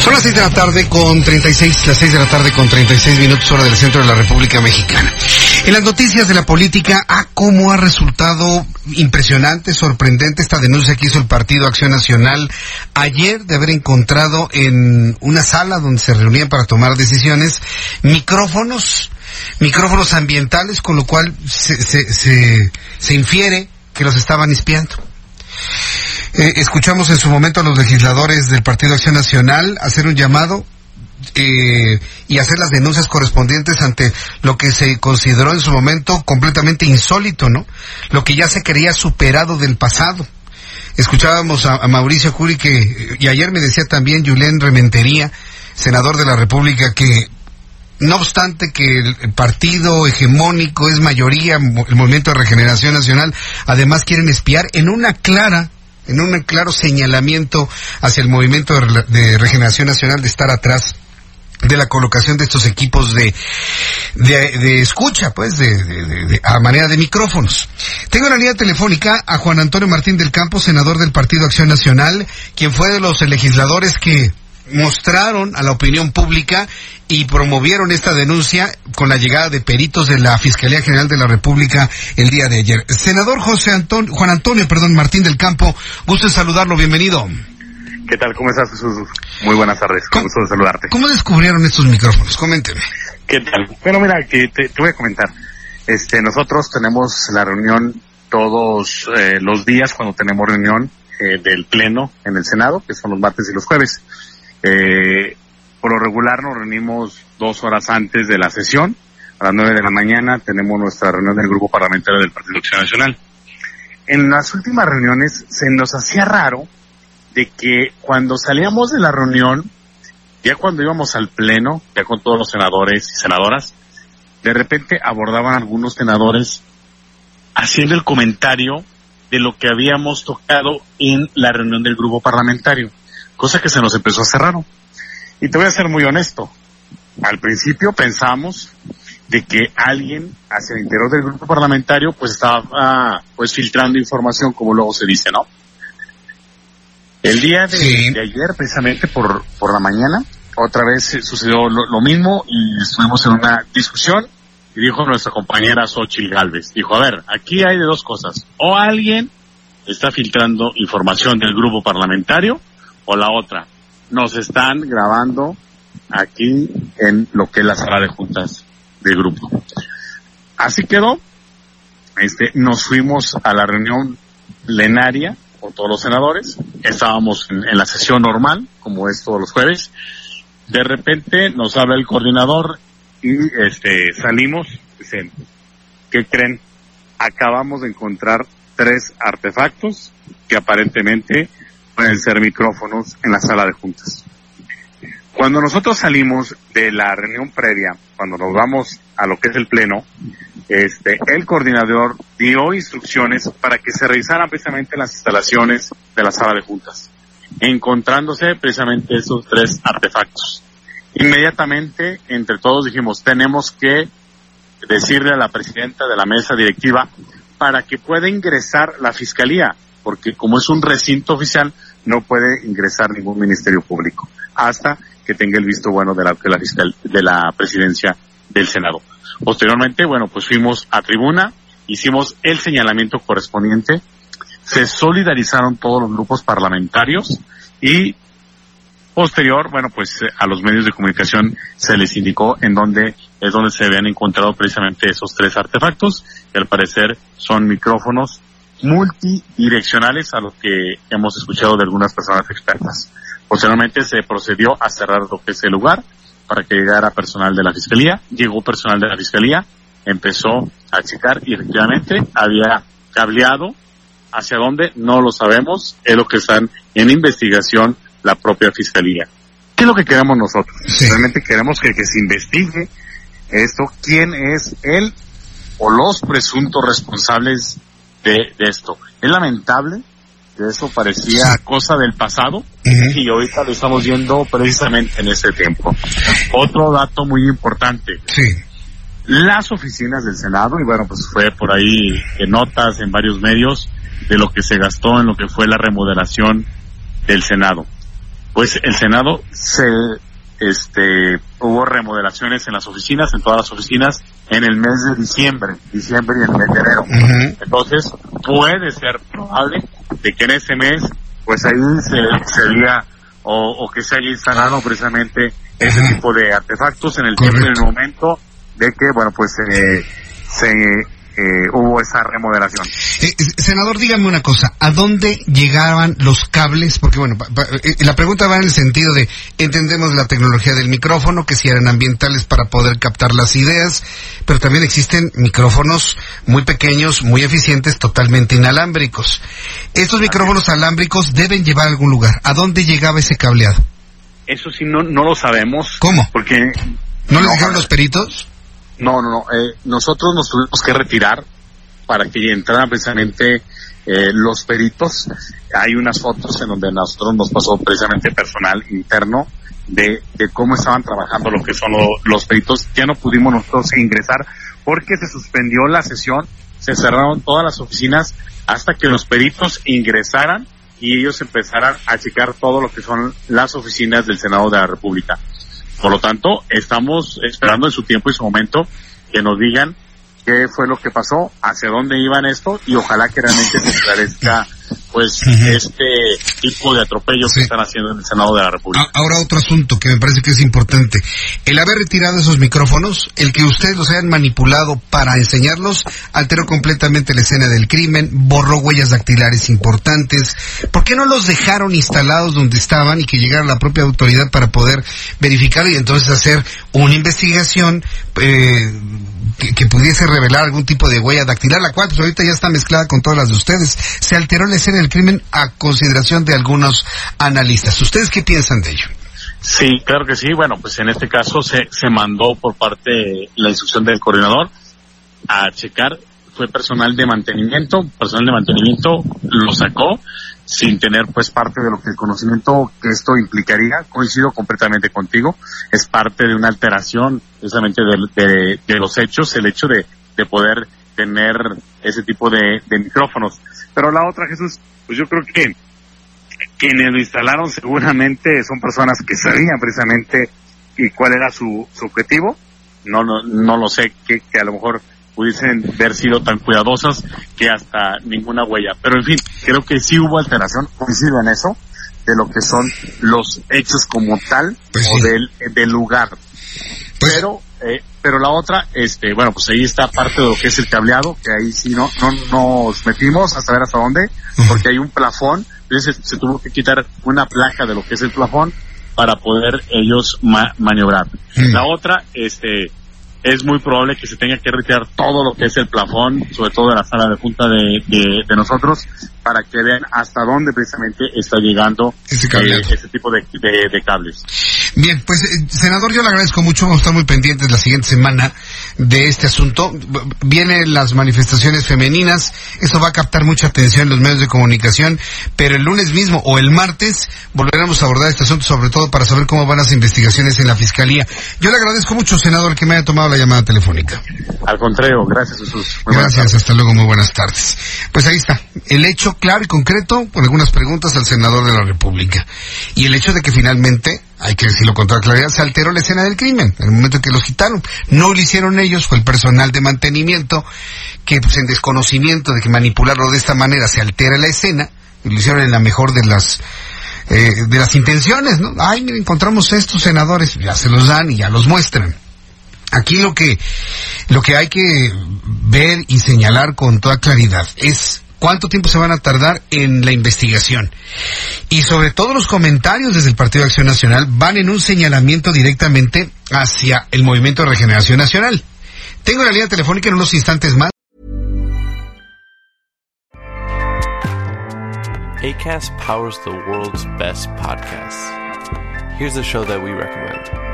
Son las 6 de la tarde con 36, las 6 de la tarde con 36 minutos hora del centro de la República Mexicana. En las noticias de la política, ah, cómo ha resultado impresionante, sorprendente esta denuncia que hizo el Partido Acción Nacional ayer de haber encontrado en una sala donde se reunían para tomar decisiones micrófonos, micrófonos ambientales, con lo cual se, se, se, se infiere que los estaban espiando. Eh, escuchamos en su momento a los legisladores del Partido Acción Nacional hacer un llamado eh, y hacer las denuncias correspondientes ante lo que se consideró en su momento completamente insólito, ¿no? Lo que ya se creía superado del pasado. Escuchábamos a, Mauricio Curi que, y ayer me decía también Julián Rementería, senador de la República, que no obstante que el partido hegemónico es mayoría, el Movimiento de Regeneración Nacional, además quieren espiar en una clara en un claro señalamiento hacia el movimiento de regeneración nacional de estar atrás de la colocación de estos equipos de, de, de escucha, pues, de, de, a manera de micrófonos. Tengo en la línea telefónica a Juan Antonio Martín del Campo, senador del Partido Acción Nacional, quien fue de los legisladores que mostraron a la opinión pública y promovieron esta denuncia con la llegada de peritos de la Fiscalía General de la República el día de ayer. Senador José Antonio, Juan Antonio, perdón, Martín del Campo, gusto en saludarlo, bienvenido. ¿Qué tal? ¿Cómo estás, Jesús? Muy buenas tardes, con gusto de saludarte. ¿Cómo descubrieron estos micrófonos? Coménteme. ¿Qué tal? Bueno, mira, que te, te voy a comentar. Este, nosotros tenemos la reunión todos eh, los días cuando tenemos reunión eh, del Pleno en el Senado, que son los martes y los jueves. Eh, por lo regular nos reunimos dos horas antes de la sesión. A las nueve de la mañana tenemos nuestra reunión del Grupo Parlamentario del Partido Acción Nacional. En las últimas reuniones se nos hacía raro de que cuando salíamos de la reunión, ya cuando íbamos al pleno, ya con todos los senadores y senadoras, de repente abordaban algunos senadores haciendo el comentario de lo que habíamos tocado en la reunión del grupo parlamentario, cosa que se nos empezó a hacer raro. Y te voy a ser muy honesto. Al principio pensamos de que alguien hacia el interior del grupo parlamentario pues estaba pues filtrando información como luego se dice, ¿no? El día de, Sí. de ayer, precisamente por, por la mañana, otra vez eh, sucedió lo, lo mismo y estuvimos en una discusión y dijo nuestra compañera Xochitl Galvez, dijo, a ver, aquí hay de dos cosas, o alguien está filtrando información del grupo parlamentario o la otra, nos están grabando aquí en lo que es la sala de juntas del grupo. Así quedó, este, nos fuimos a la reunión plenaria todos los senadores, estábamos en, en la sesión normal, como es todos los jueves, de repente nos habla el coordinador y este salimos, dicen, ¿qué creen? Acabamos de encontrar tres artefactos que aparentemente pueden ser micrófonos en la sala de juntas. Cuando nosotros salimos de la reunión previa, cuando nos vamos a lo que es el pleno, este, el coordinador dio instrucciones para que se revisaran precisamente las instalaciones de la sala de juntas, encontrándose precisamente esos tres artefactos. Inmediatamente, entre todos dijimos, tenemos que decirle a la presidenta de la mesa directiva para que pueda ingresar la fiscalía, porque como es un recinto oficial, no puede ingresar ningún ministerio público hasta que tenga el visto bueno de la, de la, fiscal, de la presidencia del Senado. Posteriormente, bueno, pues fuimos a tribuna, hicimos el señalamiento correspondiente, se solidarizaron todos los grupos parlamentarios y posterior, bueno, pues eh, a los medios de comunicación se les indicó en dónde es donde se habían encontrado precisamente esos tres artefactos que al parecer son micrófonos multidireccionales a lo que hemos escuchado de algunas personas expertas. Posteriormente se procedió a cerrar lo que es el lugar para que llegara personal de la fiscalía. Llegó personal de la fiscalía, empezó a checar y efectivamente había cableado. ¿Hacia dónde? No lo sabemos. Es lo que están en investigación la propia fiscalía. ¿Qué es lo que queremos nosotros? Realmente queremos que, que se investigue esto, quién es él o los presuntos responsables de, de esto. Es lamentable que eso parecía cosa del pasado y ahorita lo estamos viendo precisamente en este tiempo. Otro dato muy importante. Las oficinas del Senado, y bueno, pues fue por ahí en notas en varios medios de lo que se gastó en lo que fue la remodelación del Senado. Pues el Senado se este, hubo remodelaciones en las oficinas, en todas las oficinas, en el mes de diciembre, diciembre y el mes de enero. Entonces, puede ser probable de que en ese mes, pues ahí se, se o, que se haya instalado precisamente ese tipo de artefactos en el tiempo en el momento de que, bueno, pues eh, se eh, hubo esa remodelación. Eh, senador, dígame una cosa, ¿a dónde llegaban los cables? Porque bueno, eh, la pregunta va en el sentido de, entendemos la tecnología del micrófono, que si eran ambientales para poder captar las ideas, pero también existen micrófonos muy pequeños, muy eficientes, totalmente inalámbricos. Estos micrófonos alámbricos deben llevar a algún lugar. ¿A dónde llegaba ese cableado? Eso sí, no, no lo sabemos. ¿Cómo? Porque... ¿No, le dijeron los peritos? No, no, no. Eh, nosotros nos tuvimos que retirar para que entraran precisamente eh, los peritos. Hay unas fotos en donde nosotros nos pasó precisamente personal interno de, de cómo estaban trabajando lo que son los peritos. Ya no pudimos nosotros ingresar porque se suspendió la sesión, se cerraron todas las oficinas hasta que los peritos ingresaran y ellos empezaran a checar todo lo que son las oficinas del Senado de la República. Por lo tanto, estamos esperando en su tiempo y su momento que nos digan qué fue lo que pasó, hacia dónde iban esto y ojalá que realmente se esclarezca pues este tipo de atropellos que están haciendo en el Senado de la República. Ahora otro asunto que me parece que es importante. El haber retirado esos micrófonos, el que ustedes los hayan manipulado para enseñarlos, alteró completamente la escena del crimen, borró huellas dactilares importantes. ¿Por qué no los dejaron instalados donde estaban y que llegara la propia autoridad para poder verificar y entonces hacer una investigación eh, que, pudiese revelar algún tipo de huella dactilar, la cual pues, ahorita ya está mezclada con todas las de ustedes. Se alteró la escena del crimen a consideración de algunos analistas. ¿Ustedes qué piensan de ello? Sí, claro que sí. Bueno, pues en este caso se, se mandó por parte de la instrucción del coordinador a checar. Fue personal de mantenimiento, personal de mantenimiento lo sacó sin tener pues parte de lo que el conocimiento que esto implicaría. Coincido completamente contigo. Es parte de una alteración precisamente de, de, los hechos, el hecho de, de poder tener ese tipo de, de micrófonos. Pero la otra, Jesús, pues yo creo que quienes lo instalaron seguramente son personas que sabían precisamente y cuál era su, su objetivo. No, no, no lo sé, que, que a lo mejor pudiesen haber sido tan cuidadosas que hasta ninguna huella. Pero en fin, creo que sí hubo alteración, coincido en eso, de lo que son los hechos como tal pues o del, del lugar. Pues pero eh, pero la otra, este, bueno, pues ahí está parte de lo que es el cableado, que ahí sí no, no nos metimos hasta ver hasta dónde, porque hay un plafón, entonces se, tuvo que quitar una placa de lo que es el plafón para poder ellos maniobrar. La otra, este, es muy probable que se tenga que retirar todo lo que es el plafón, sobre todo de la sala de junta de, de, nosotros, para que vean hasta dónde precisamente está llegando ese, eh, tipo de, de, cables. Bien, pues eh, senador, yo le agradezco mucho, vamos a estar muy pendientes la siguiente semana de este asunto. Vienen las manifestaciones femeninas, eso va a captar mucha atención en los medios de comunicación, pero el lunes mismo o el martes volveremos a abordar este asunto, sobre todo para saber cómo van las investigaciones en la Fiscalía. Yo le agradezco mucho, senador, que me haya tomado la llamada telefónica. Al contrario, gracias Jesús. gracias, hasta luego, muy buenas tardes. Pues ahí está, el hecho claro y concreto, con algunas preguntas al senador de la República. Y el hecho de que finalmente hay que decirlo con toda claridad, se alteró la escena del crimen, en el momento en que los quitaron. No lo hicieron ellos, fue el personal de mantenimiento, que pues en desconocimiento de que manipularlo de esta manera se altera la escena, y lo hicieron en la mejor de las eh, de las intenciones, ¿no? Ay, mira, encontramos estos senadores, ya se los dan y ya los muestran. Aquí lo que, lo que hay que ver y señalar con toda claridad es cuánto tiempo se van a tardar en la investigación. Y sobre todo los comentarios desde el Partido de Acción Nacional van en un señalamiento directamente hacia el Movimiento de Regeneración Nacional. Tengo la línea telefónica en unos instantes más. ACAST powers the world's best podcasts. Here's a show that we recommend.